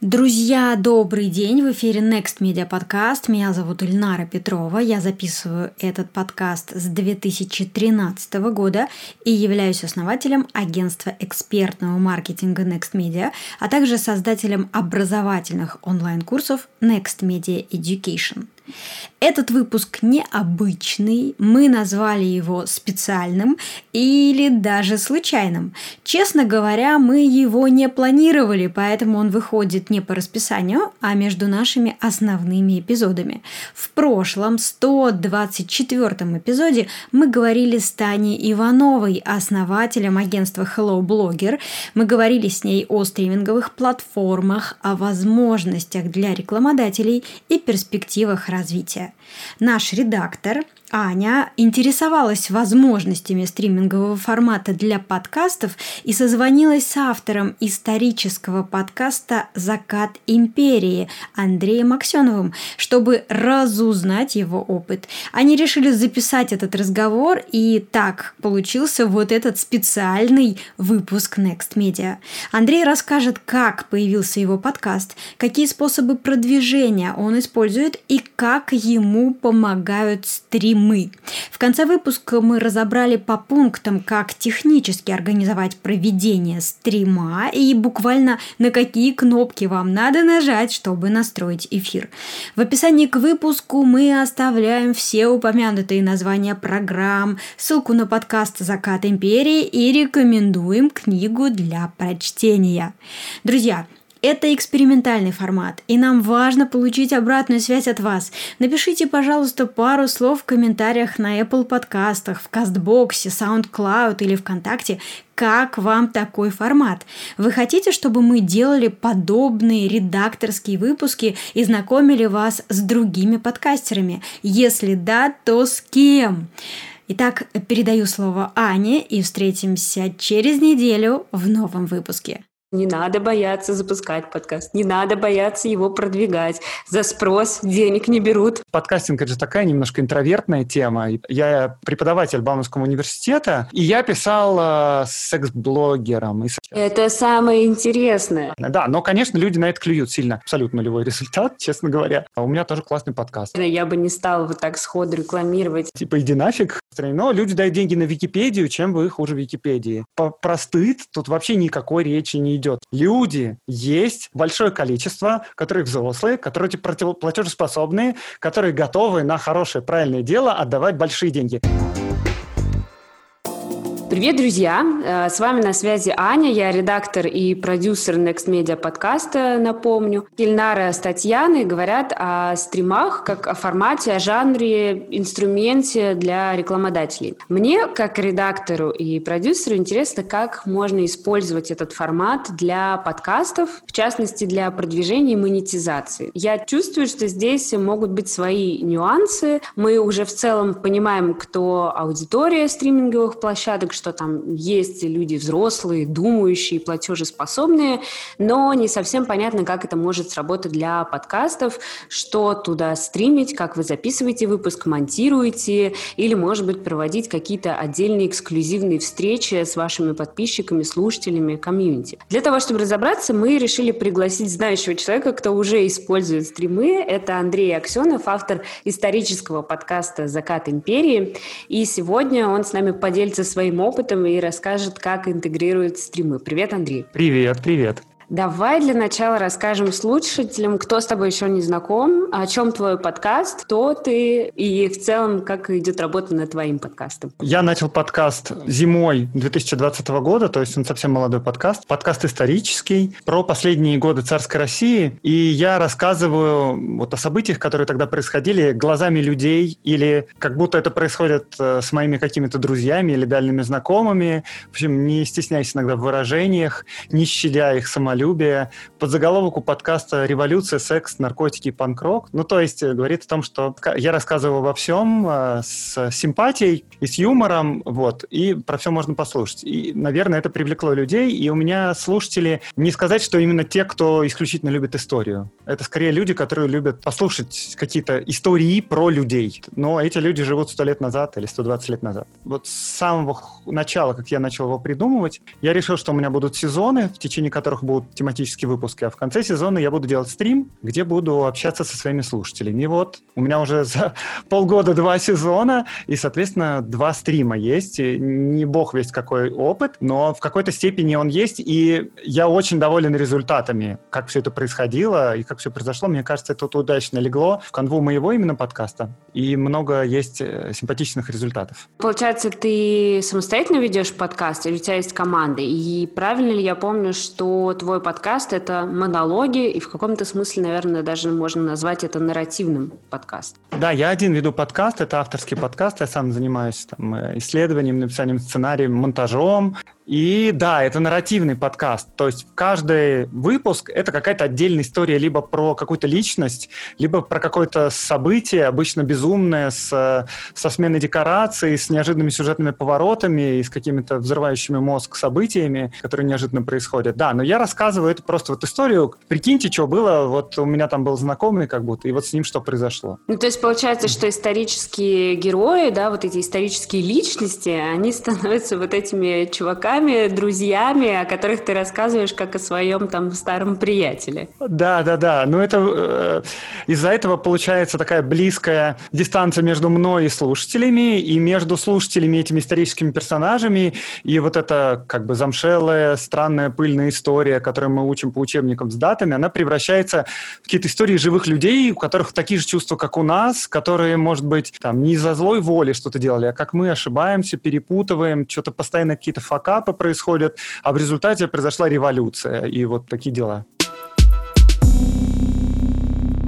Друзья, добрый день! В эфире Next Media Podcast. Меня зовут Ильнара Петрова. Я записываю этот подкаст с 2013 года и являюсь основателем агентства экспертного маркетинга Next Media, а также создателем образовательных онлайн-курсов Next Media Education. Этот выпуск необычный, мы назвали его специальным или даже случайным. Честно говоря, мы его не планировали, поэтому он выходит не по расписанию, а между нашими основными эпизодами. В прошлом 124 эпизоде мы говорили с Таней Ивановой, основателем агентства Hello Blogger. Мы говорили с ней о стриминговых платформах, о возможностях для рекламодателей и перспективах развития. Наш редактор Аня интересовалась возможностями стримингового формата для подкастов и созвонилась с автором исторического подкаста «Закат империи» Андреем Аксеновым, чтобы разузнать его опыт. Они решили записать этот разговор, и так получился вот этот специальный выпуск Next Media. Андрей расскажет, как появился его подкаст, какие способы продвижения он использует и как ему помогают стримы мы. В конце выпуска мы разобрали по пунктам, как технически организовать проведение стрима и буквально на какие кнопки вам надо нажать, чтобы настроить эфир. В описании к выпуску мы оставляем все упомянутые названия программ, ссылку на подкаст «Закат империи» и рекомендуем книгу для прочтения. Друзья, это экспериментальный формат, и нам важно получить обратную связь от вас. Напишите, пожалуйста, пару слов в комментариях на Apple подкастах, в Кастбоксе, SoundCloud или ВКонтакте, как вам такой формат? Вы хотите, чтобы мы делали подобные редакторские выпуски и знакомили вас с другими подкастерами? Если да, то с кем? Итак, передаю слово Ане и встретимся через неделю в новом выпуске. Не надо бояться запускать подкаст, не надо бояться его продвигать. За спрос денег не берут. Подкастинг – это же такая немножко интровертная тема. Я преподаватель Бауманского университета, и я писал э, секс-блогером. Это самое интересное. Да, но, конечно, люди на это клюют сильно. Абсолютно нулевой результат, честно говоря. А у меня тоже классный подкаст. Я бы не стала вот так сходу рекламировать. Типа, иди нафиг. Но люди дают деньги на Википедию, чем их хуже Википедии. Про стыд тут вообще никакой речи не идет. Люди есть большое количество, которые взрослые, которые платежеспособные, которые готовы на хорошее, правильное дело отдавать большие деньги. Привет, друзья! Э, с вами на связи Аня, я редактор и продюсер Next Media подкаста, напомню. Ильнара с Татьяной говорят о стримах как о формате, о жанре, инструменте для рекламодателей. Мне, как редактору и продюсеру, интересно, как можно использовать этот формат для подкастов, в частности, для продвижения и монетизации. Я чувствую, что здесь могут быть свои нюансы. Мы уже в целом понимаем, кто аудитория стриминговых площадок, что там есть люди взрослые, думающие, платежеспособные, но не совсем понятно, как это может сработать для подкастов, что туда стримить, как вы записываете выпуск, монтируете, или, может быть, проводить какие-то отдельные эксклюзивные встречи с вашими подписчиками, слушателями, комьюнити. Для того, чтобы разобраться, мы решили пригласить знающего человека, кто уже использует стримы. Это Андрей Аксенов, автор исторического подкаста «Закат империи». И сегодня он с нами поделится своим опытом и расскажет, как интегрирует стримы. Привет, Андрей. Привет, привет. Давай для начала расскажем слушателям, кто с тобой еще не знаком, о чем твой подкаст, кто ты и в целом, как идет работа над твоим подкастом. Я начал подкаст зимой 2020 года, то есть он совсем молодой подкаст. Подкаст исторический, про последние годы царской России. И я рассказываю вот о событиях, которые тогда происходили глазами людей, или как будто это происходит э, с моими какими-то друзьями или дальними знакомыми. В общем, не стесняясь иногда в выражениях, не щадя их самолюбие самолюбие. Подзаголовок у подкаста «Революция, секс, наркотики, панк-рок». Ну, то есть э, говорит о том, что я рассказываю обо всем э, с симпатией и с юмором, вот, и про все можно послушать. И, наверное, это привлекло людей, и у меня слушатели, не сказать, что именно те, кто исключительно любит историю. Это скорее люди, которые любят послушать какие-то истории про людей. Но эти люди живут сто лет назад или 120 лет назад. Вот с самого начала, как я начал его придумывать, я решил, что у меня будут сезоны, в течение которых будут тематические выпуски, а в конце сезона я буду делать стрим, где буду общаться со своими слушателями. И вот у меня уже за полгода два сезона, и, соответственно, два стрима есть. Не бог весь какой опыт, но в какой-то степени он есть, и я очень доволен результатами, как все это происходило и как все произошло. Мне кажется, это удачно легло в канву моего именно подкаста, и много есть э, симпатичных результатов. Получается, ты самостоятельно ведешь подкаст, или у тебя есть команда? И правильно ли я помню, что твой подкаст — это монологи, и в каком-то смысле, наверное, даже можно назвать это нарративным подкастом? Да, я один веду подкаст, это авторский подкаст, я сам занимаюсь там, э, исследованием, написанием сценария, монтажом, и да, это нарративный подкаст. То есть каждый выпуск — это какая-то отдельная история либо про какую-то личность, либо про какое-то событие, обычно безумное, с, со сменой декораций, с неожиданными сюжетными поворотами и с какими-то взрывающими мозг событиями, которые неожиданно происходят. Да, но я рассказываю это просто вот историю. Прикиньте, что было. Вот у меня там был знакомый как будто, и вот с ним что произошло. Ну, то есть получается, что исторические герои, да, вот эти исторические личности, они становятся вот этими чуваками, друзьями, друзьями, о которых ты рассказываешь как о своем там старом приятеле. Да, да, да. Но это э, из-за этого получается такая близкая дистанция между мной и слушателями, и между слушателями этими историческими персонажами, и вот эта как бы замшелая, странная, пыльная история, которую мы учим по учебникам с датами, она превращается в какие-то истории живых людей, у которых такие же чувства, как у нас, которые, может быть, там не из-за злой воли что-то делали, а как мы ошибаемся, перепутываем, что-то постоянно какие-то факапы этапы происходят, а в результате произошла революция и вот такие дела.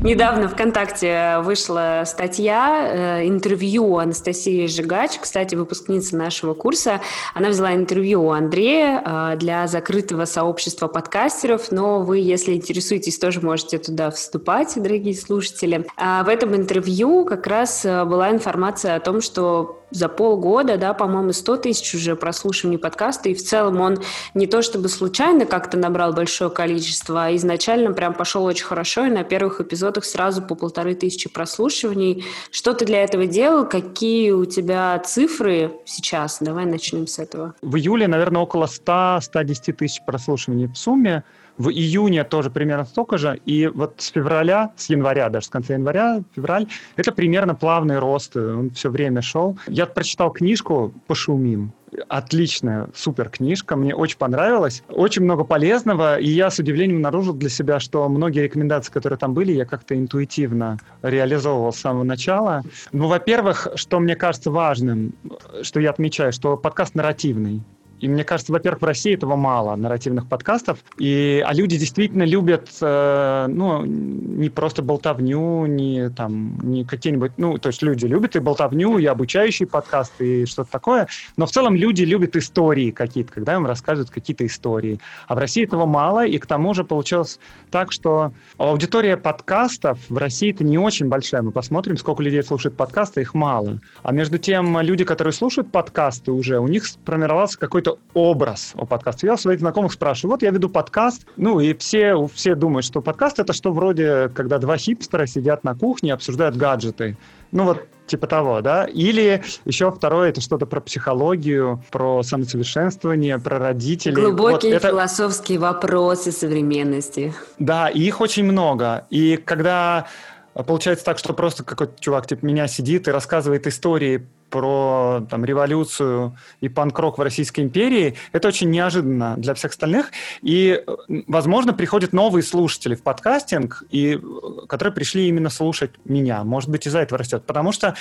Недавно ВКонтакте вышла статья, э, интервью Анастасии Жигач, кстати, выпускница нашего курса. Она взяла интервью у Андрея э, для закрытого сообщества подкастеров, но вы, если интересуетесь, тоже можете туда вступать, дорогие слушатели. А в этом интервью как раз э, была информация о том, что за полгода, да, по-моему, 100 тысяч уже прослушиваний подкаста, и в целом он не то чтобы случайно как-то набрал большое количество, а изначально прям пошел очень хорошо, и на первых эпизодах сразу по полторы тысячи прослушиваний. Что ты для этого делал? Какие у тебя цифры сейчас? Давай начнем с этого. В июле, наверное, около 100-110 тысяч прослушиваний в сумме в июне тоже примерно столько же, и вот с февраля, с января, даже с конца января, февраль, это примерно плавный рост, он все время шел. Я прочитал книжку «Пошумим», отличная, супер книжка, мне очень понравилась, очень много полезного, и я с удивлением обнаружил для себя, что многие рекомендации, которые там были, я как-то интуитивно реализовывал с самого начала. Ну, во-первых, что мне кажется важным, что я отмечаю, что подкаст нарративный. И мне кажется, во-первых, в России этого мало, нарративных подкастов. И, а люди действительно любят, э, ну, не просто болтовню, не там, не какие-нибудь, ну, то есть люди любят и болтовню, и обучающие подкасты, и что-то такое. Но в целом люди любят истории какие-то, когда им рассказывают какие-то истории. А в России этого мало, и к тому же получилось так, что аудитория подкастов в России это не очень большая. Мы посмотрим, сколько людей слушает подкасты, их мало. А между тем, люди, которые слушают подкасты уже, у них сформировался какой-то какой-то образ о подкасте. Я у своих знакомых спрашиваю, вот я веду подкаст, ну и все, все думают, что подкаст это что вроде, когда два хипстера сидят на кухне и обсуждают гаджеты. Ну вот типа того, да? Или еще второе, это что-то про психологию, про самосовершенствование, про родителей. Глубокие вот это... философские вопросы современности. Да, и их очень много. И когда получается так, что просто какой-то чувак типа меня сидит и рассказывает истории про там, революцию и панк-рок в Российской империи, это очень неожиданно для всех остальных. И, возможно, приходят новые слушатели в подкастинг, и, которые пришли именно слушать меня. Может быть, из-за этого растет. Потому что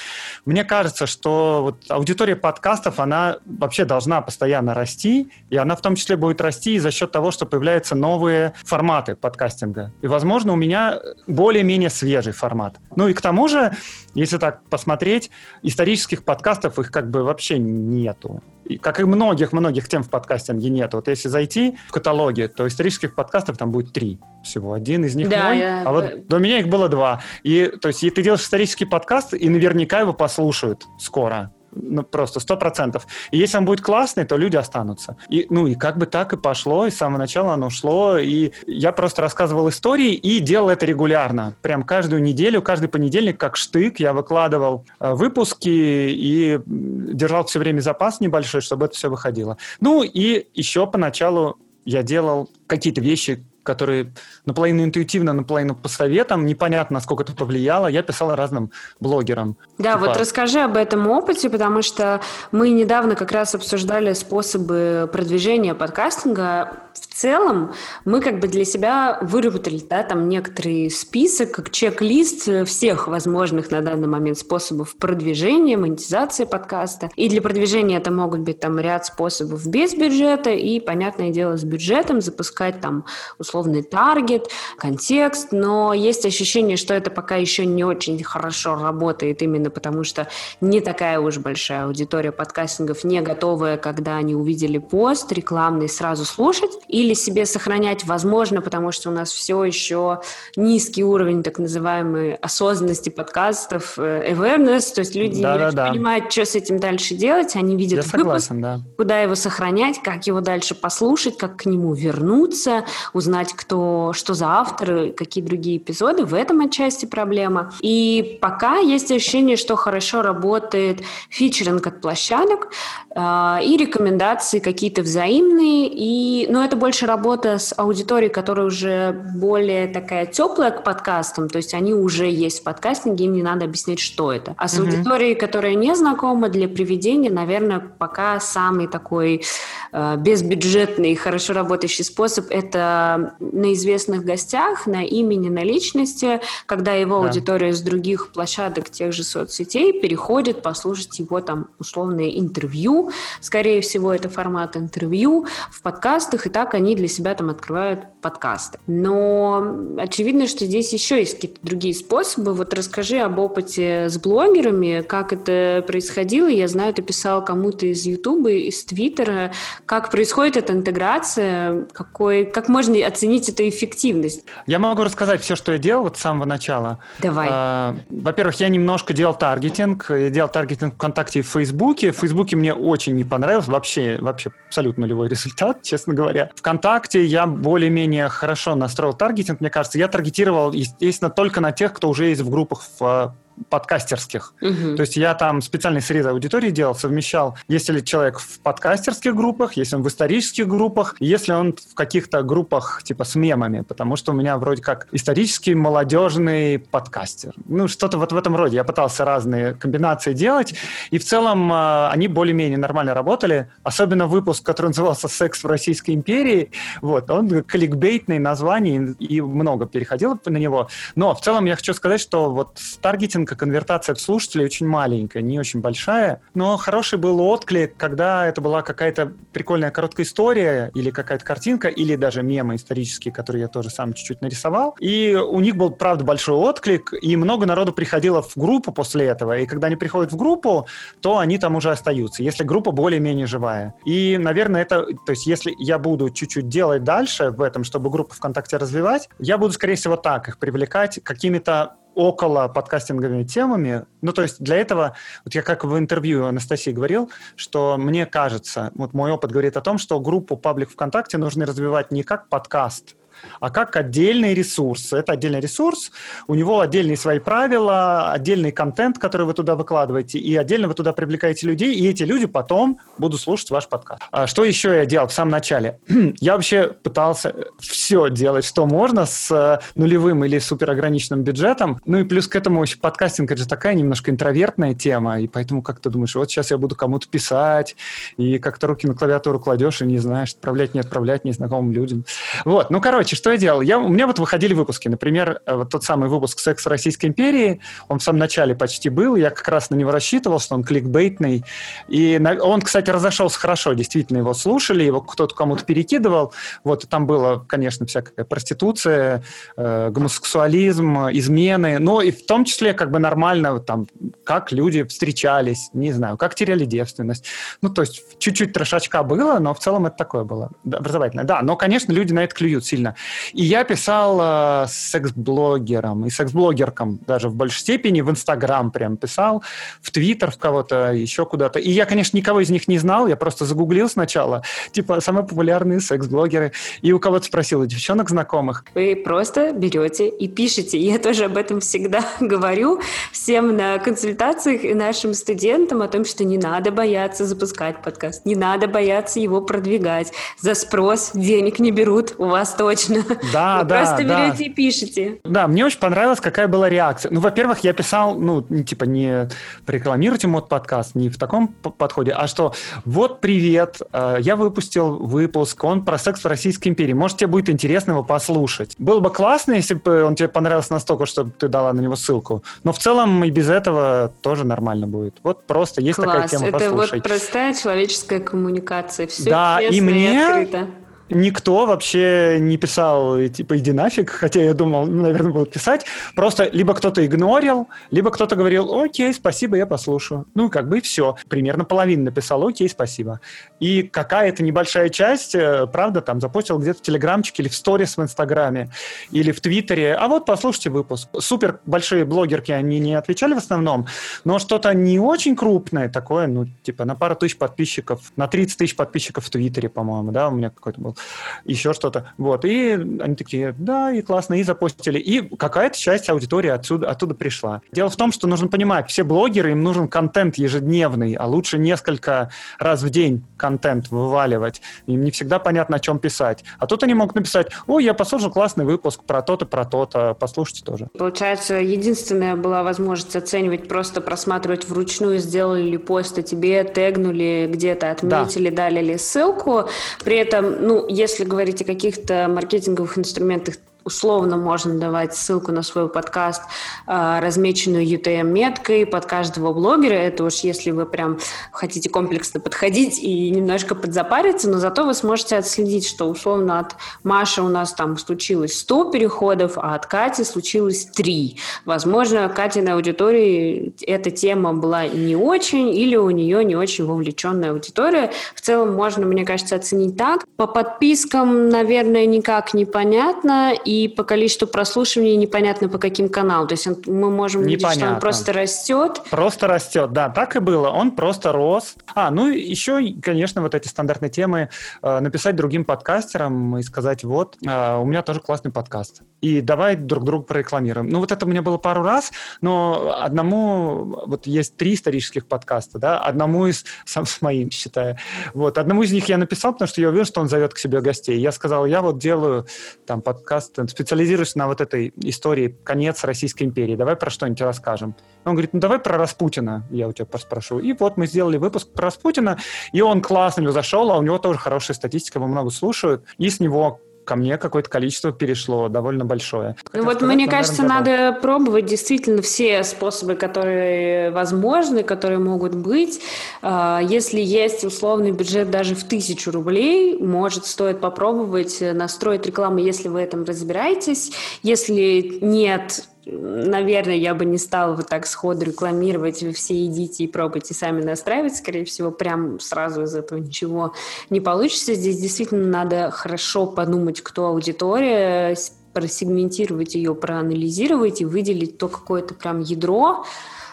мне кажется, что вот аудитория подкастов, она вообще должна постоянно расти, и она в том числе будет расти за счет того, что появляются новые форматы подкастинга. И, возможно, у меня более-менее свежий формат. Ну и к тому же, если так посмотреть, исторических подкастов подкастов их как бы вообще нету. И, как и многих-многих тем в подкастинге нету. Вот если зайти в каталоге, то исторических подкастов там будет три всего. Один из них да, мой, я... а вот до меня их было два. И, то есть, и ты делаешь исторический подкаст, и наверняка его послушают скоро. Ну, просто сто процентов. И если он будет классный, то люди останутся. И, ну, и как бы так и пошло, и с самого начала оно шло, и я просто рассказывал истории и делал это регулярно. Прям каждую неделю, каждый понедельник, как штык, я выкладывал э, выпуски и держал все время запас небольшой, чтобы это все выходило. Ну, и еще поначалу я делал какие-то вещи, которые наполовину интуитивно, наполовину по советам. Непонятно, насколько это повлияло. Я писала разным блогерам. Да, типа... вот расскажи об этом опыте, потому что мы недавно как раз обсуждали способы продвижения подкастинга в целом мы как бы для себя выработали да, там некоторый список, как чек-лист всех возможных на данный момент способов продвижения, монетизации подкаста. И для продвижения это могут быть там ряд способов без бюджета и, понятное дело, с бюджетом запускать там условный таргет, контекст, но есть ощущение, что это пока еще не очень хорошо работает именно потому, что не такая уж большая аудитория подкастингов не готовая, когда они увидели пост рекламный, сразу слушать. Или себе сохранять возможно, потому что у нас все еще низкий уровень так называемой осознанности подкастов, э, awareness, то есть люди да, не да, да. понимают, что с этим дальше делать, они видят Я выпуск, согласен, да. куда его сохранять, как его дальше послушать, как к нему вернуться, узнать, кто, что за автор, какие другие эпизоды, в этом отчасти проблема. И пока есть ощущение, что хорошо работает фичеринг от площадок э, и рекомендации какие-то взаимные, и, но это больше работа с аудиторией, которая уже более такая теплая к подкастам, то есть они уже есть в подкастинге, им не надо объяснять, что это. А с mm-hmm. аудиторией, которая не знакома для приведения, наверное, пока самый такой э, безбюджетный, хорошо работающий способ – это на известных гостях, на имени, на личности, когда его да. аудитория с других площадок, тех же соцсетей переходит послушать его там условное интервью. Скорее всего, это формат интервью в подкастах, и так они для себя там открывают подкасты. Но очевидно, что здесь еще есть какие-то другие способы. Вот расскажи об опыте с блогерами, как это происходило. Я знаю, ты писал кому-то из Ютуба, из Твиттера. Как происходит эта интеграция? Какой, как можно оценить эту эффективность? Я могу рассказать все, что я делал вот с самого начала. Давай. А, во-первых, я немножко делал таргетинг. Я делал таргетинг ВКонтакте и в Фейсбуке. В Фейсбуке мне очень не понравилось. Вообще, вообще абсолютно нулевой результат, честно говоря. ВКонтакте я более-менее хорошо настроил таргетинг, мне кажется. Я таргетировал, естественно, только на тех, кто уже есть в группах в подкастерских. Угу. То есть я там специальный срез аудитории делал, совмещал, если человек в подкастерских группах, если он в исторических группах, если он в каких-то группах типа с мемами, потому что у меня вроде как исторический молодежный подкастер. Ну, что-то вот в этом роде. Я пытался разные комбинации делать, и в целом э, они более-менее нормально работали. Особенно выпуск, который назывался «Секс в Российской империи». Вот, он кликбейтный название, и много переходило на него. Но в целом я хочу сказать, что вот таргетинг оценка, конвертация от слушателей очень маленькая, не очень большая. Но хороший был отклик, когда это была какая-то прикольная короткая история или какая-то картинка, или даже мемы исторические, которые я тоже сам чуть-чуть нарисовал. И у них был, правда, большой отклик, и много народу приходило в группу после этого. И когда они приходят в группу, то они там уже остаются, если группа более-менее живая. И, наверное, это... То есть если я буду чуть-чуть делать дальше в этом, чтобы группу ВКонтакте развивать, я буду, скорее всего, так их привлекать какими-то около подкастинговыми темами. Ну, то есть для этого, вот я как в интервью Анастасии говорил, что мне кажется, вот мой опыт говорит о том, что группу паблик ВКонтакте нужно развивать не как подкаст, а как отдельный ресурс. Это отдельный ресурс, у него отдельные свои правила, отдельный контент, который вы туда выкладываете, и отдельно вы туда привлекаете людей, и эти люди потом будут слушать ваш подкаст. А что еще я делал в самом начале? я вообще пытался все делать, что можно с э, нулевым или супер ограниченным бюджетом. Ну и плюс к этому еще подкастинг, это же такая немножко интровертная тема, и поэтому как ты думаешь, вот сейчас я буду кому-то писать, и как-то руки на клавиатуру кладешь, и не знаешь, отправлять, не отправлять незнакомым людям. Вот, ну, короче, что я делал? Я, у меня вот выходили выпуски. Например, э, вот тот самый выпуск «Секс в Российской империи», он в самом начале почти был, я как раз на него рассчитывал, что он кликбейтный. И на, он, кстати, разошелся хорошо, действительно, его слушали, его кто-то кому-то перекидывал. Вот, и там было, конечно, всякая проституция, э, гомосексуализм, измены, но и в том числе как бы нормально, там, как люди встречались, не знаю, как теряли девственность. Ну, то есть чуть-чуть трошачка было, но в целом это такое было образовательное. Да, но, конечно, люди на это клюют сильно. И я писал э, секс-блогерам и секс-блогеркам даже в большей степени, в Инстаграм прям писал, в Твиттер в кого-то, еще куда-то. И я, конечно, никого из них не знал, я просто загуглил сначала, типа, самые популярные секс-блогеры, и у кого-то спросил, у девчонок знакомых. Вы просто берете и пишете. Я тоже об этом всегда говорю всем на консультациях и нашим студентам о том, что не надо бояться запускать подкаст, не надо бояться его продвигать. За спрос денег не берут, у вас точно. Да, Вы да, просто да. берете и пишете. Да, мне очень понравилось, какая была реакция. Ну, во-первых, я писал, ну, типа, не рекламируйте мод подкаст, не в таком подходе, а что вот, привет, э, я выпустил выпуск, он про секс в Российской империи. Может, тебе будет интересно его послушать. Было бы классно, если бы он тебе понравился настолько, чтобы ты дала на него ссылку. Но в целом и без этого тоже нормально будет. Вот просто есть такая Класс. тема, Это послушай. вот простая человеческая коммуникация. Все Да, и мне- открыто. Никто вообще не писал, типа, иди нафиг, хотя я думал, ну, наверное, будут писать. Просто либо кто-то игнорил, либо кто-то говорил, окей, спасибо, я послушаю. Ну, как бы все. Примерно половина написала, окей, спасибо. И какая-то небольшая часть, э, правда, там запостил где-то в Телеграмчике или в сторис в Инстаграме, или в Твиттере, а вот послушайте выпуск. Супер большие блогерки, они не отвечали в основном, но что-то не очень крупное такое, ну, типа на пару тысяч подписчиков, на 30 тысяч подписчиков в Твиттере, по-моему, да, у меня какой-то был еще что-то. Вот, и они такие, да, и классно, и запостили. И какая-то часть аудитории отсюда, оттуда пришла. Дело в том, что нужно понимать, все блогеры, им нужен контент ежедневный, а лучше несколько раз в день контент вываливать. Им не всегда понятно, о чем писать. А тут они могут написать, ой, я послушал классный выпуск про то-то, про то-то, послушайте тоже. Получается, единственная была возможность оценивать, просто просматривать вручную, сделали ли пост, а тебе тегнули где-то, отметили, дали ли ссылку. При этом, ну, если говорить о каких-то маркетинговых инструментах, условно можно давать ссылку на свой подкаст, а, размеченную UTM-меткой под каждого блогера. Это уж если вы прям хотите комплексно подходить и немножко подзапариться, но зато вы сможете отследить, что условно от Маши у нас там случилось 100 переходов, а от Кати случилось 3. Возможно, Катиной аудитории эта тема была не очень, или у нее не очень вовлеченная аудитория. В целом можно, мне кажется, оценить так. По подпискам, наверное, никак непонятно, и по количеству прослушиваний непонятно по каким каналам. То есть он- мы можем видеть, что Непонятно. он просто растет. Просто растет, да, так и было. Он просто рос. А, ну и еще, конечно, вот эти стандартные темы э, написать другим подкастерам и сказать, вот, э, у меня тоже классный подкаст. И давай друг друга прорекламируем. Ну вот это у меня было пару раз, но одному, вот есть три исторических подкаста, да, одному из, сам с моим считаю, вот, одному из них я написал, потому что я уверен, что он зовет к себе гостей. Я сказал, я вот делаю там подкаст, специализируюсь на вот этой истории «Конец Российской империи». Давай про что-нибудь расскажем. Он говорит, ну давай про Распутина, я у тебя спрошу. И вот мы сделали выпуск про Распутина, и он классно зашел, а у него тоже хорошая статистика, его много слушают, и с него ко мне какое-то количество перешло, довольно большое. Ну Хотел вот, сказать, мне кажется, наверное, надо пробовать действительно все способы, которые возможны, которые могут быть. А, Если есть условный бюджет даже в тысячу рублей, может, стоит попробовать э, настроить рекламу, если вы в этом разбираетесь. Если нет, наверное, я бы не стала вот так сходу рекламировать, вы все идите и пробуйте сами настраивать, скорее всего, прям сразу из этого ничего не получится. Здесь действительно надо хорошо подумать, кто аудитория, просегментировать ее, проанализировать и выделить то какое-то прям ядро,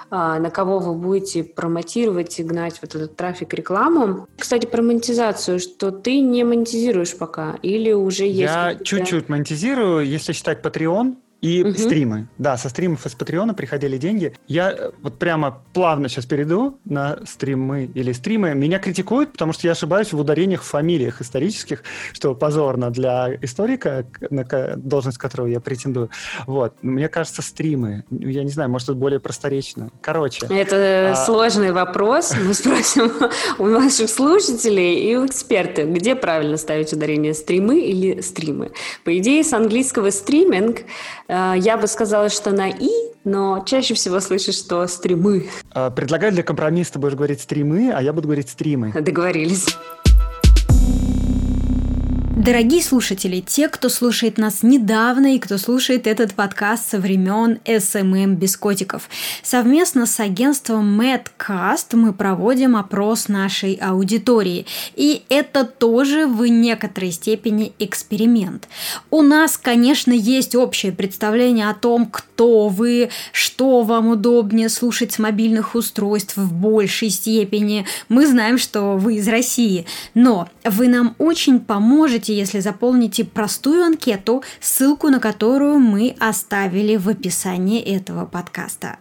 а, на кого вы будете промотировать и гнать вот этот трафик, рекламу. Кстати, про монетизацию, что ты не монетизируешь пока или уже есть Я чуть-чуть монетизирую, если считать Patreon и Мгм. стримы. Да, со стримов из Патреона приходили деньги. Я э, вот прямо плавно сейчас перейду на стримы или стримы. Меня критикуют, потому что я ошибаюсь в ударениях в фамилиях исторических, что позорно для историка, на должность которого я претендую. Вот. Мне кажется, стримы. Ну, Я не знаю, может, это более просторечно. Короче. Это А- сложный вопрос. Мы спросим у наших слушателей и у экспертов, где правильно ставить ударение стримы или стримы. По идее, с английского стриминг э, я бы сказала, что на и, но чаще всего слышишь, что стримы. э, Предлагаю для компромисса будешь говорить стримы, а я буду говорить стримы. Договорились. Дорогие слушатели, те, кто слушает нас недавно и кто слушает этот подкаст со времен SMM без котиков, совместно с агентством Madcast мы проводим опрос нашей аудитории. И это тоже в некоторой степени эксперимент. У нас, конечно, есть общее представление о том, кто вы, что вам удобнее слушать с мобильных устройств в большей степени. Мы знаем, что вы из России, но вы нам очень поможете можете, если заполните простую анкету, ссылку на которую мы оставили в описании этого подкаста.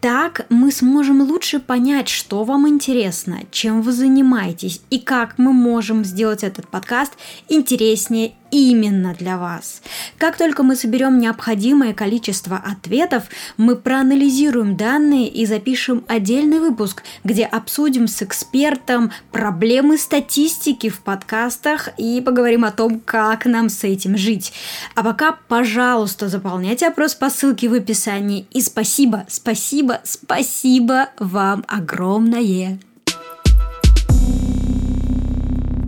Так мы сможем лучше понять, что вам интересно, чем вы занимаетесь и как мы можем сделать этот подкаст интереснее именно для вас. Как только мы соберем необходимое количество ответов, мы проанализируем данные и запишем отдельный выпуск, где обсудим с экспертом проблемы статистики в подкастах и поговорим о том, как нам с этим жить. А пока, пожалуйста, заполняйте опрос по ссылке в описании. И спасибо, спасибо, спасибо вам огромное.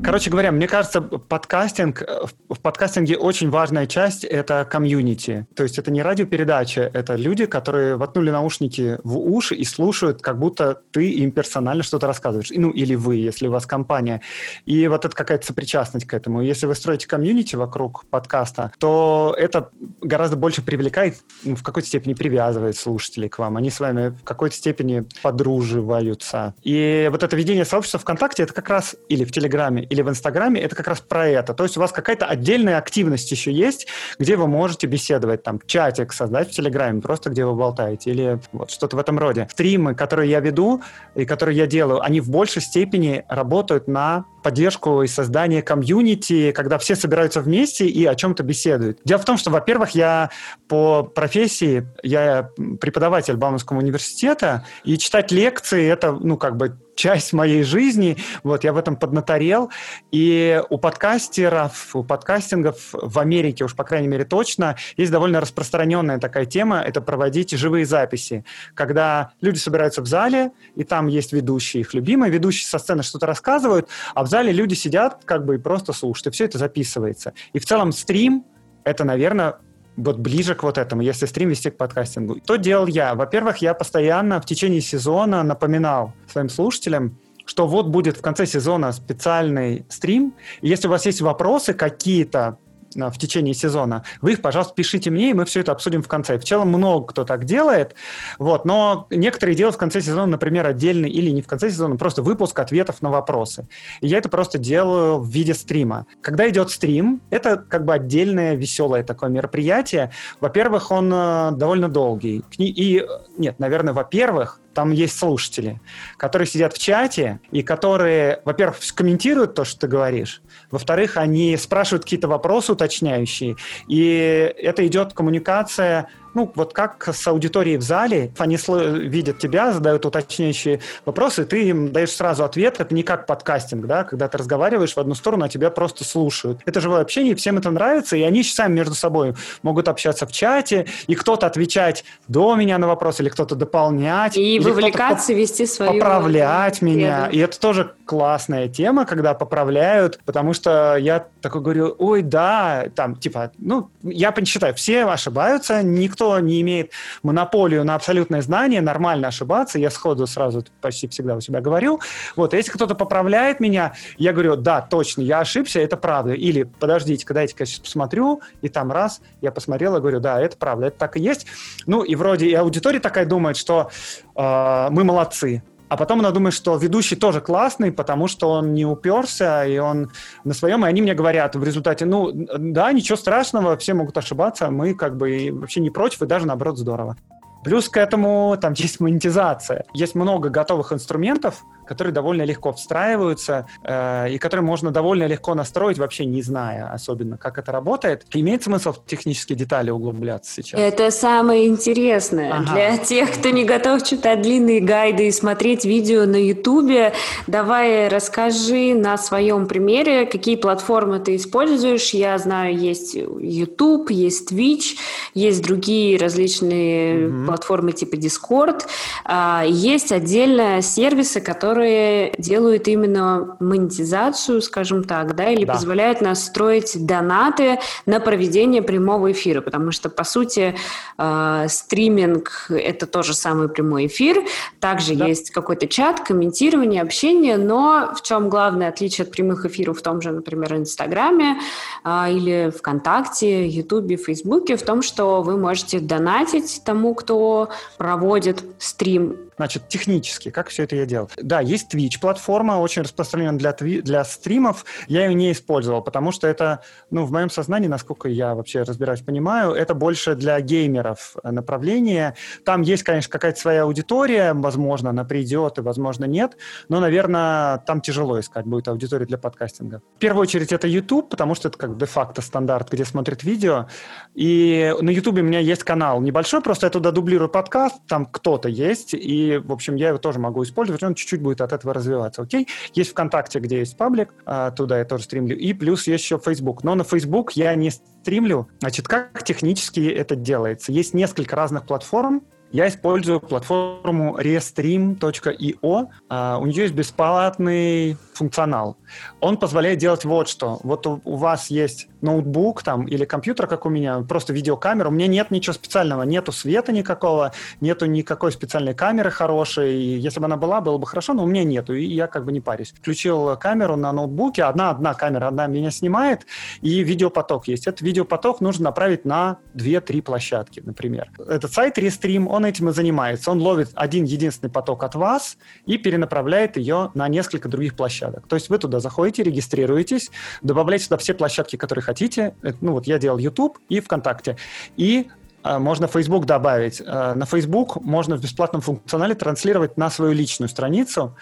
Короче говоря, мне кажется, подкастинг, э, в подкастинге очень важная часть – это комьюнити. То есть это не радиопередача, это люди, которые воткнули наушники в уши и слушают, как будто ты им персонально что-то рассказываешь. Ну, или вы, если у вас компания. И вот это какая-то сопричастность к этому. Если вы строите комьюнити вокруг подкаста, то это гораздо больше привлекает, ну, в какой-то степени привязывает слушателей к вам. Они с вами в какой-то степени подруживаются. И вот это ведение сообщества ВКонтакте – это как раз или в Телеграме, или в Инстаграме, это как раз про это. То есть у вас какая-то отдельная активность еще есть, где вы можете беседовать, там, чатик создать в Телеграме, просто где вы болтаете, или вот что-то в этом роде. Стримы, которые я веду и которые я делаю, они в большей степени работают на поддержку и создание комьюнити, когда все собираются вместе и о чем-то беседуют. Дело в том, что, во-первых, я по профессии, я преподаватель Бауманского университета, и читать лекции — это, ну, как бы часть моей жизни, вот, я в этом поднаторел, и у подкастеров, у подкастингов в Америке, уж по крайней мере точно, есть довольно распространенная такая тема, это проводить живые записи, когда люди собираются в зале, и там есть ведущие, их любимые, ведущие со сцены что-то рассказывают, а в зале люди сидят как бы и просто слушают, и все это записывается. И в целом стрим — это, наверное, вот ближе к вот этому, если стрим вести к подкастингу. Что делал я? Во-первых, я постоянно в течение сезона напоминал своим слушателям, что вот будет в конце сезона специальный стрим. Если у вас есть вопросы какие-то в течение сезона, вы их, пожалуйста, пишите мне, и мы все это обсудим в конце. В целом много кто так делает, вот, но некоторые делают в конце сезона, например, отдельный или не в конце сезона, просто выпуск ответов на вопросы. И я это просто делаю в виде стрима. Когда идет стрим, это как бы отдельное веселое такое мероприятие. Во-первых, он э, довольно долгий. И, нет, наверное, во-первых, там есть слушатели, которые сидят в чате и которые, во-первых, комментируют то, что ты говоришь, во-вторых, они спрашивают какие-то вопросы уточняющие, и это идет коммуникация ну, вот как с аудиторией в зале, они видят тебя, задают уточняющие вопросы, ты им даешь сразу ответ, это не как подкастинг, да, когда ты разговариваешь в одну сторону, а тебя просто слушают. Это живое общение, всем это нравится, и они сами между собой могут общаться в чате, и кто-то отвечать до меня на вопрос, или кто-то дополнять. И вовлекаться, вести свою... Поправлять меня. И это тоже классная тема, когда поправляют, потому что я такой говорю, ой, да, там, типа, ну, я считаю, все ошибаются, никто никто не имеет монополию на абсолютное знание, нормально ошибаться, я сходу сразу почти всегда у себя говорю. Вот, если кто-то поправляет меня, я говорю, да, точно, я ошибся, это правда. Или, подождите, когда я сейчас посмотрю, и там раз, я посмотрел и говорю, да, это правда, это так и есть. Ну, и вроде и аудитория такая думает, что э, мы молодцы, а потом она думает, что ведущий тоже классный, потому что он не уперся, и он на своем, и они мне говорят в результате, ну, да, ничего страшного, все могут ошибаться, мы как бы вообще не против, и даже наоборот здорово. Плюс к этому там есть монетизация. Есть много готовых инструментов, которые довольно легко встраиваются э, и которые можно довольно легко настроить, вообще не зная особенно, как это работает. Имеет смысл в технические детали углубляться сейчас? Это самое интересное. Ага. Для тех, кто не готов читать длинные гайды и смотреть видео на Ютубе, давай расскажи на своем примере, какие платформы ты используешь. Я знаю, есть YouTube, есть Twitch, есть другие различные угу. платформы типа Discord. А, есть отдельно сервисы, которые которые делают именно монетизацию, скажем так, да, или да. позволяют настроить донаты на проведение прямого эфира, потому что, по сути, э, стриминг — это тоже самый прямой эфир, также да. есть какой-то чат, комментирование, общение, но в чем главное отличие от прямых эфиров в том же, например, Инстаграме э, или ВКонтакте, Ютубе, Фейсбуке, в том, что вы можете донатить тому, кто проводит стрим Значит, технически, как все это я делал? Да, есть Twitch платформа, очень распространена для, тви- для стримов. Я ее не использовал, потому что это, ну, в моем сознании, насколько я вообще разбираюсь, понимаю, это больше для геймеров направление. Там есть, конечно, какая-то своя аудитория, возможно, она придет и, возможно, нет, но, наверное, там тяжело искать будет аудиторию для подкастинга. В первую очередь это YouTube, потому что это как де-факто стандарт, где смотрят видео. И на YouTube у меня есть канал небольшой, просто я туда дублирую подкаст, там кто-то есть, и в общем, я его тоже могу использовать, он чуть-чуть будет от этого развиваться, окей? Есть ВКонтакте, где есть паблик, а, туда я тоже стримлю, и плюс есть еще Facebook. Но на Facebook я не стримлю. Значит, как технически это делается? Есть несколько разных платформ, я использую платформу restream.io. А, у нее есть бесплатный функционал. Он позволяет делать вот что. Вот у, у вас есть ноутбук там или компьютер, как у меня, просто видеокамера. У меня нет ничего специального, нету света никакого, нету никакой специальной камеры хорошей. Если бы она была, было бы хорошо, но у меня нету, и я как бы не парюсь. Включил камеру на ноутбуке, одна-одна камера, одна меня снимает, и видеопоток есть. Этот видеопоток нужно направить на 2-3 площадки, например. Этот сайт Restream, он этим и занимается. Он ловит один единственный поток от вас и перенаправляет ее на несколько других площадок. То есть вы туда заходите, регистрируетесь, добавляете туда все площадки, которые хотите. Ну вот я делал YouTube и ВКонтакте. И а, можно Facebook добавить. А, на Facebook можно в бесплатном функционале транслировать на свою личную страницу.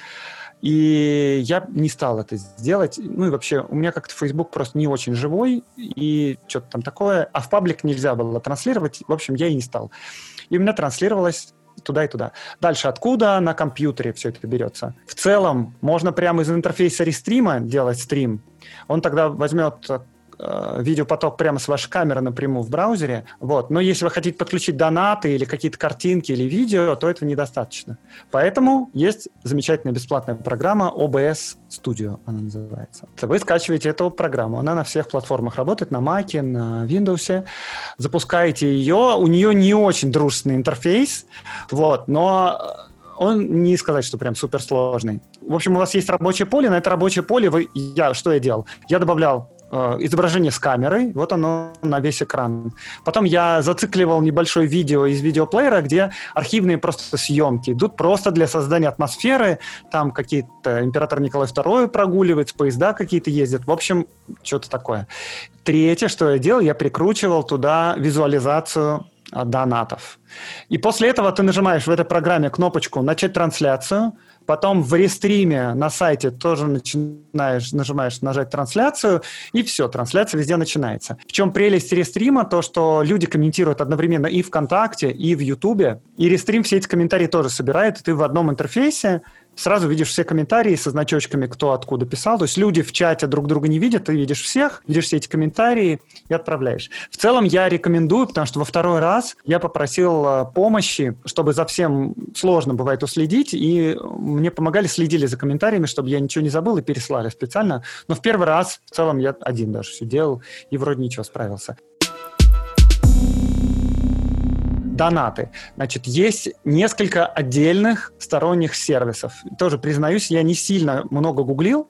И я не стал это сделать. Ну и вообще, у меня как-то Facebook просто не очень живой, и что-то там такое. А в паблик нельзя было транслировать. В общем, я и не стал. И у меня транслировалось туда и туда. Дальше, откуда на компьютере все это берется? В целом, можно прямо из интерфейса рестрима делать стрим. Он тогда возьмет видеопоток прямо с вашей камеры напрямую в браузере. Вот. Но если вы хотите подключить донаты или какие-то картинки или видео, то этого недостаточно. Поэтому есть замечательная бесплатная программа OBS Studio, она называется. Вы скачиваете эту программу, она на всех платформах работает, на Mac, на Windows. Запускаете ее, у нее не очень дружественный интерфейс, вот, но он не сказать, что прям суперсложный. В общем, у вас есть рабочее поле, на это рабочее поле вы, я, что я делал? Я добавлял Э, изображение с камерой, вот оно на весь экран. Потом я зацикливал небольшое видео из видеоплеера, где архивные просто съемки идут просто для создания атмосферы, там какие-то император Николай II прогуливается, поезда какие-то ездят, в общем, что-то такое. Третье, что я делал, я прикручивал туда визуализацию донатов. И после этого ты нажимаешь в этой программе кнопочку «Начать трансляцию», Потом в рестриме на сайте тоже начинаешь, нажимаешь нажать трансляцию, и все, трансляция везде начинается. В чем прелесть рестрима? То, что люди комментируют одновременно и ВКонтакте, и в Ютубе. И рестрим все эти комментарии тоже собирает, и ты в одном интерфейсе сразу видишь все комментарии со значочками, кто откуда писал. То есть люди в чате друг друга не видят, ты видишь всех, видишь все эти комментарии и отправляешь. В целом я рекомендую, потому что во второй раз я попросил э, помощи, чтобы за всем сложно бывает уследить, и мне помогали, следили за комментариями, чтобы я ничего не забыл и переслали специально. Но в первый раз в целом я один даже все делал и вроде ничего справился донаты. Значит, есть несколько отдельных сторонних сервисов. Тоже признаюсь, я не сильно много гуглил.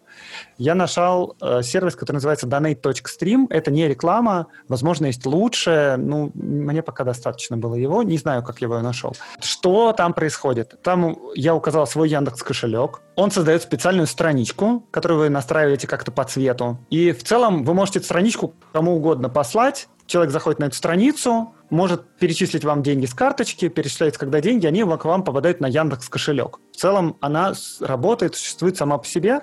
Я нашел э, сервис, который называется donate.stream. Это не реклама, возможно, есть лучше. Ну, мне пока достаточно было его. Не знаю, как я его нашел. Что там происходит? Там я указал свой Яндекс кошелек. Он создает специальную страничку, которую вы настраиваете как-то по цвету. И в целом вы можете эту страничку кому угодно послать. Человек заходит на эту страницу, может перечислить вам деньги с карточки, перечисляется, когда деньги, они к вам попадают на Яндекс кошелек. В целом она работает, существует сама по себе,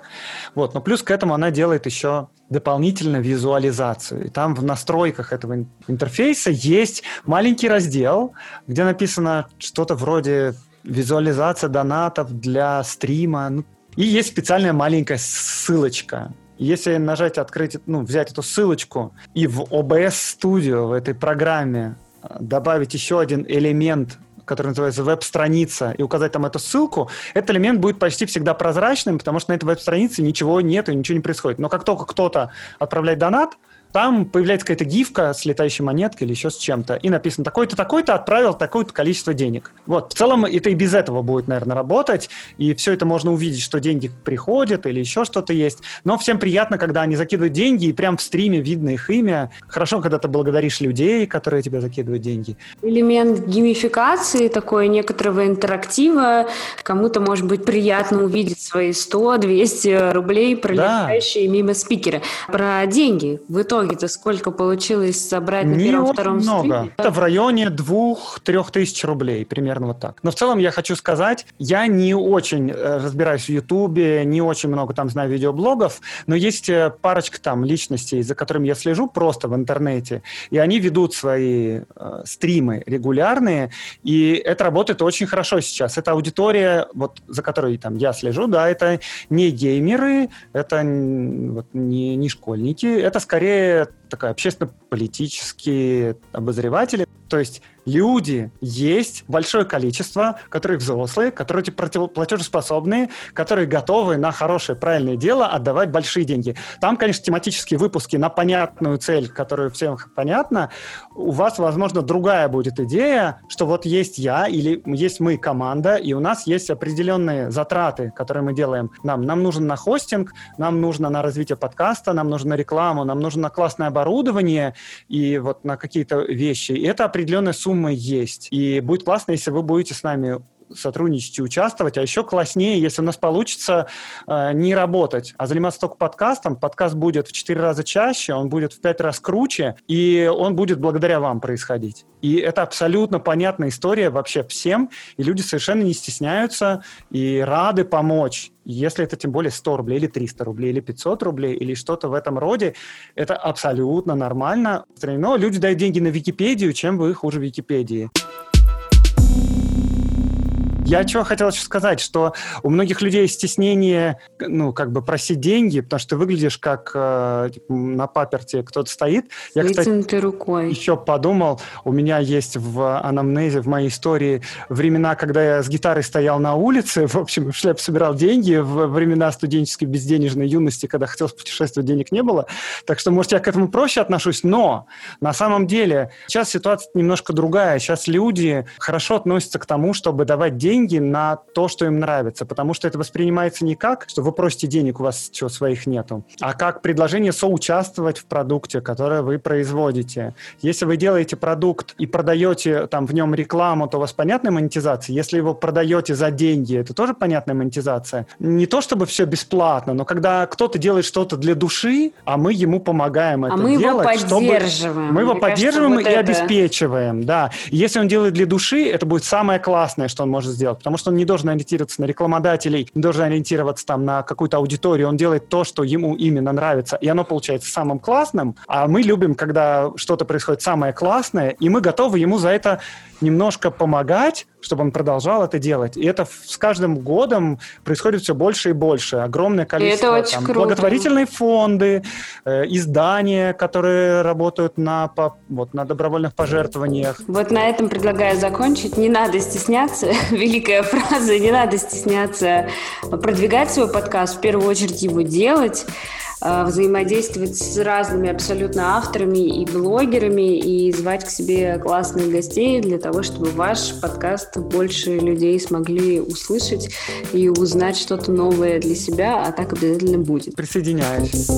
вот, но плюс к этому она делает еще дополнительно визуализацию. И там в настройках этого интерфейса есть маленький раздел, где написано что-то вроде визуализация донатов для стрима. Ну, и есть специальная маленькая ссылочка, если нажать открыть, ну, взять эту ссылочку и в OBS Studio в этой программе добавить еще один элемент который называется веб-страница, и указать там эту ссылку, этот элемент будет почти всегда прозрачным, потому что на этой веб-странице ничего нет и ничего не происходит. Но как только кто-то отправляет донат, там появляется какая-то гифка с летающей монеткой или еще с чем-то, и написано такой-то, такой-то отправил такое-то количество денег. Вот, в целом это и без этого будет, наверное, работать, и все это можно увидеть, что деньги приходят или еще что-то есть. Но всем приятно, когда они закидывают деньги, и прям в стриме видно их имя. Хорошо, когда ты благодаришь людей, которые тебе закидывают деньги. Элемент геймификации, такой некоторого интерактива. Кому-то, может быть, приятно увидеть свои 100-200 рублей, пролетающие да. мимо спикера. Про деньги. В итоге итоге-то сколько получилось собрать на первом-втором много. Это в районе двух-трех тысяч рублей, примерно вот так. Но в целом я хочу сказать, я не очень э, разбираюсь в Ютубе, не очень много там знаю видеоблогов, но есть э, парочка там личностей, за которыми я слежу просто в интернете, и они ведут свои э, стримы регулярные, и это работает очень хорошо сейчас. Это аудитория, вот за которой там я слежу, да, это не геймеры, это вот, не, не школьники, это скорее такая общественно-политические обозреватели. То есть люди есть большое количество, которые взрослые, которые платежеспособные, которые готовы на хорошее, правильное дело отдавать большие деньги. Там, конечно, тематические выпуски на понятную цель, которую всем понятна. У вас, возможно, другая будет идея, что вот есть я или есть мы команда, и у нас есть определенные затраты, которые мы делаем. Нам, нам нужен на хостинг, нам нужно на развитие подкаста, нам нужно на рекламу, нам нужно на классное оборудование и вот на какие-то вещи. И это определенная сумма есть. И будет классно, если вы будете с нами сотрудничать и участвовать, а еще класснее, если у нас получится э, не работать, а заниматься только подкастом. Подкаст будет в 4 раза чаще, он будет в 5 раз круче, и он будет благодаря вам происходить. И это абсолютно понятная история вообще всем, и люди совершенно не стесняются и рады помочь. Если это тем более 100 рублей или 300 рублей или 500 рублей или что-то в этом роде, это абсолютно нормально. Но люди дают деньги на Википедию, чем вы хуже Википедии. Я чего хотел еще сказать, что у многих людей стеснение, ну, как бы просить деньги, потому что ты выглядишь как э, типа, на паперте кто-то стоит. Я, кстати, рукой. еще подумал, у меня есть в анамнезе, в моей истории времена, когда я с гитарой стоял на улице, в общем, в шляп собирал деньги, в времена студенческой безденежной юности, когда хотел путешествовать, денег не было. Так что, может, я к этому проще отношусь, но на самом деле сейчас ситуация немножко другая. Сейчас люди хорошо относятся к тому, чтобы давать деньги деньги на то, что им нравится, потому что это воспринимается не как, что вы просите денег, у вас что, своих нету, а как предложение соучаствовать в продукте, который вы производите. Если вы делаете продукт и продаете там в нем рекламу, то у вас понятная монетизация. Если его продаете за деньги, это тоже понятная монетизация. Не то чтобы все бесплатно, но когда кто-то делает что-то для души, а мы ему помогаем а это мы делать, его поддерживаем. Чтобы... Мы его Мне поддерживаем кажется, вот и это... обеспечиваем, да. Если он делает для души, это будет самое классное, что он может сделать сделать, потому что он не должен ориентироваться на рекламодателей, не должен ориентироваться там на какую-то аудиторию, он делает то, что ему именно нравится, и оно получается самым классным, а мы любим, когда что-то происходит самое классное, и мы готовы ему за это немножко помогать, чтобы он продолжал это делать. И это с каждым годом происходит все больше и больше. Огромное количество это там, благотворительные фонды, э, издания, которые работают на, по, вот, на добровольных пожертвованиях. Вот на этом предлагаю закончить. Не надо стесняться. Великая фраза. Не надо стесняться продвигать свой подкаст. В первую очередь его делать. Э, взаимодействовать с разными абсолютно авторами и блогерами и звать к себе классных гостей для того, чтобы ваш подкаст больше людей смогли услышать и узнать что-то новое для себя, а так обязательно будет. Присоединяюсь.